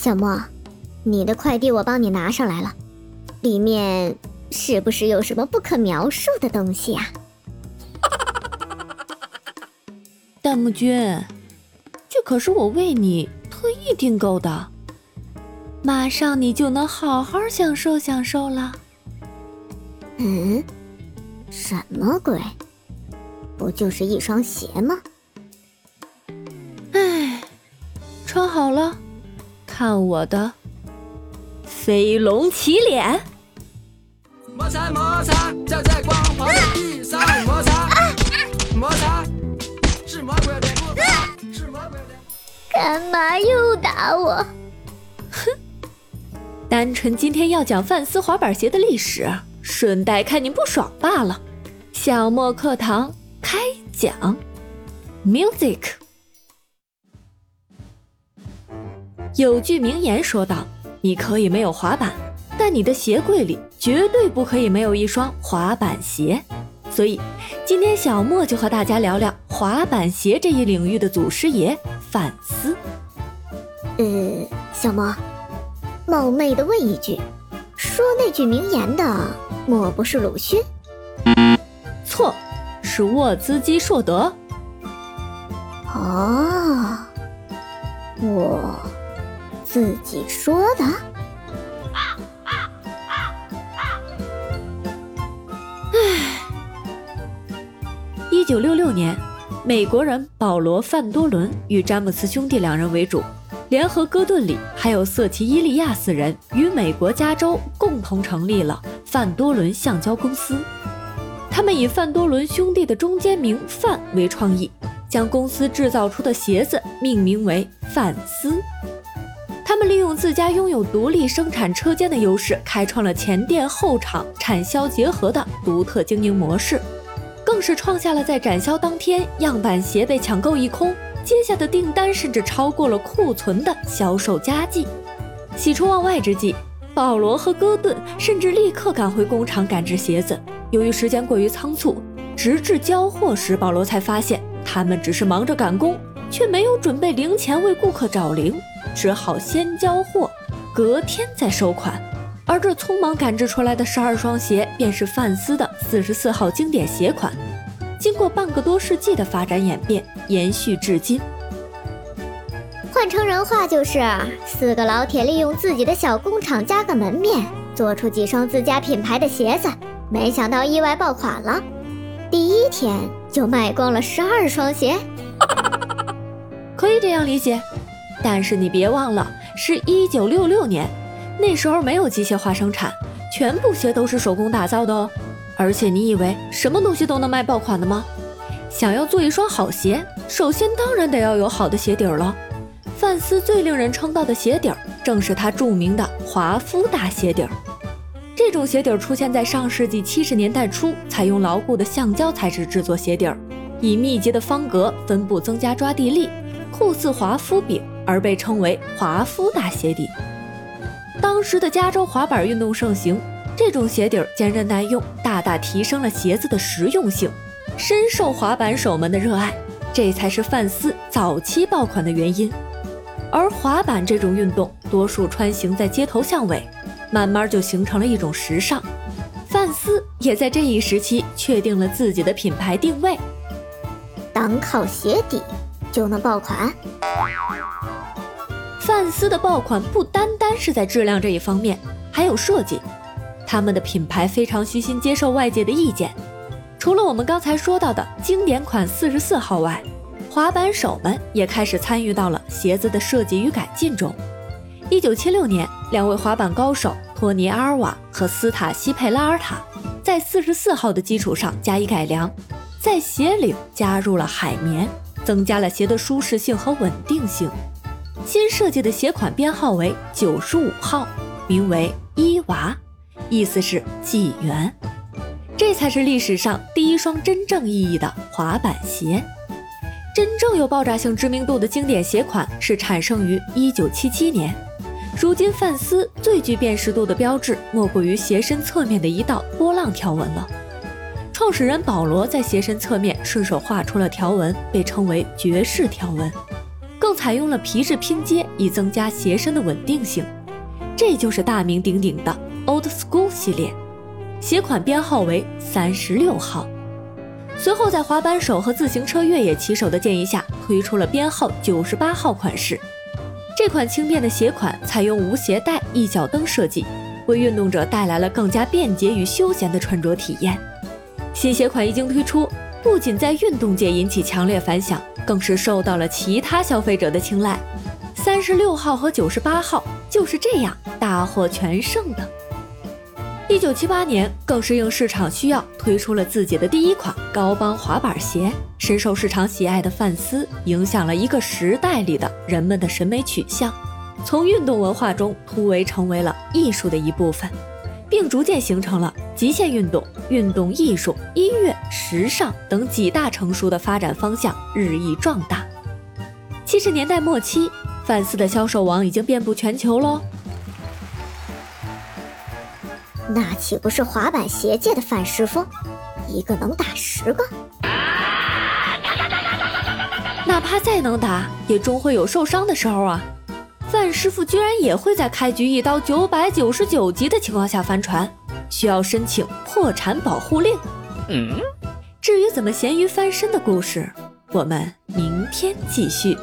小莫，你的快递我帮你拿上来了，里面是不是有什么不可描述的东西呀？弹幕君，这可是我为你特意订购的，马上你就能好好享受享受了。嗯，什么鬼？不就是一双鞋吗？唉，穿好了，看我的飞龙起脸！摩擦摩擦，站在光滑的地上摩擦，摩擦，是魔鬼的步伐，是魔鬼的。干嘛又打我？哼，单纯今天要讲范斯滑板鞋的历史，顺带看你不爽罢了。小莫课堂开讲，music。有句名言说道：“你可以没有滑板，但你的鞋柜里绝对不可以没有一双滑板鞋。”所以，今天小莫就和大家聊聊滑板鞋这一领域的祖师爷范思。呃，小莫，冒昧的问一句，说那句名言的莫不是鲁迅？错，是沃兹基硕德。哦，我。自己说的。唉，一九六六年，美国人保罗·范多伦与詹姆斯兄弟两人为主，联合哥顿里还有瑟奇伊利亚四人，与美国加州共同成立了范多伦橡胶公司。他们以范多伦兄弟的中间名“范”为创意，将公司制造出的鞋子命名为范斯。他们利用自家拥有独立生产车间的优势，开创了前店后厂产销结合的独特经营模式，更是创下了在展销当天样板鞋被抢购一空，接下的订单甚至超过了库存的销售佳绩。喜出望外之际，保罗和戈顿甚至立刻赶回工厂赶制鞋子。由于时间过于仓促，直至交货时，保罗才发现他们只是忙着赶工，却没有准备零钱为顾客找零。只好先交货，隔天再收款。而这匆忙赶制出来的十二双鞋，便是范斯的四十四号经典鞋款。经过半个多世纪的发展演变，延续至今。换成人话就是，四个老铁利用自己的小工厂加个门面，做出几双自家品牌的鞋子。没想到意外爆款了，第一天就卖光了十二双鞋。可以这样理解。但是你别忘了，是一九六六年，那时候没有机械化生产，全部鞋都是手工打造的哦。而且你以为什么东西都能卖爆款的吗？想要做一双好鞋，首先当然得要有好的鞋底儿了。范斯最令人称道的鞋底儿，正是他著名的华夫大鞋底儿。这种鞋底儿出现在上世纪七十年代初，采用牢固的橡胶材质制作鞋底儿，以密集的方格分布增加抓地力，酷似华夫饼。而被称为华夫大鞋底。当时的加州滑板运动盛行，这种鞋底坚韧耐用，大大提升了鞋子的实用性，深受滑板手们的热爱。这才是范斯早期爆款的原因。而滑板这种运动，多数穿行在街头巷尾，慢慢就形成了一种时尚。范斯也在这一时期确定了自己的品牌定位：单靠鞋底就能爆款。范斯的爆款不单单是在质量这一方面，还有设计。他们的品牌非常虚心接受外界的意见。除了我们刚才说到的经典款四十四号外，滑板手们也开始参与到了鞋子的设计与改进中。一九七六年，两位滑板高手托尼·阿尔瓦和斯塔西·佩拉尔塔在四十四号的基础上加以改良，在鞋领加入了海绵，增加了鞋的舒适性和稳定性。新设计的鞋款编号为九十五号，名为伊娃，意思是纪元。这才是历史上第一双真正意义的滑板鞋。真正有爆炸性知名度的经典鞋款是产生于一九七七年。如今范斯最具辨识度的标志，莫过于鞋身侧面的一道波浪条纹了。创始人保罗在鞋身侧面顺手画出了条纹，被称为爵士条纹。更采用了皮质拼接以增加鞋身的稳定性。这就是大名鼎鼎的 Old School 系列，鞋款编号为三十六号。随后在滑板手和自行车越野骑手的建议下，推出了编号九十八号款式。这款轻便的鞋款采用无鞋带一脚蹬设计，为运动者带来了更加便捷与休闲的穿着体验。新鞋款一经推出，不仅在运动界引起强烈反响，更是受到了其他消费者的青睐。三十六号和九十八号就是这样大获全胜的。一九七八年，更是应市场需要推出了自己的第一款高帮滑板鞋。深受市场喜爱的范斯，影响了一个时代里的人们的审美取向，从运动文化中突围成为了艺术的一部分，并逐渐形成了极限运动、运动艺术、音乐、时尚等几大成熟的发展方向，日益壮大。七十年代末期，范斯的销售网已经遍布全球喽。那岂不是滑板鞋界的范师傅？一个能打十个，哪怕再能打，也终会有受伤的时候啊！范师傅居然也会在开局一刀九百九十九级的情况下翻船，需要申请破产保护令。嗯，至于怎么咸鱼翻身的故事，我们明天继续。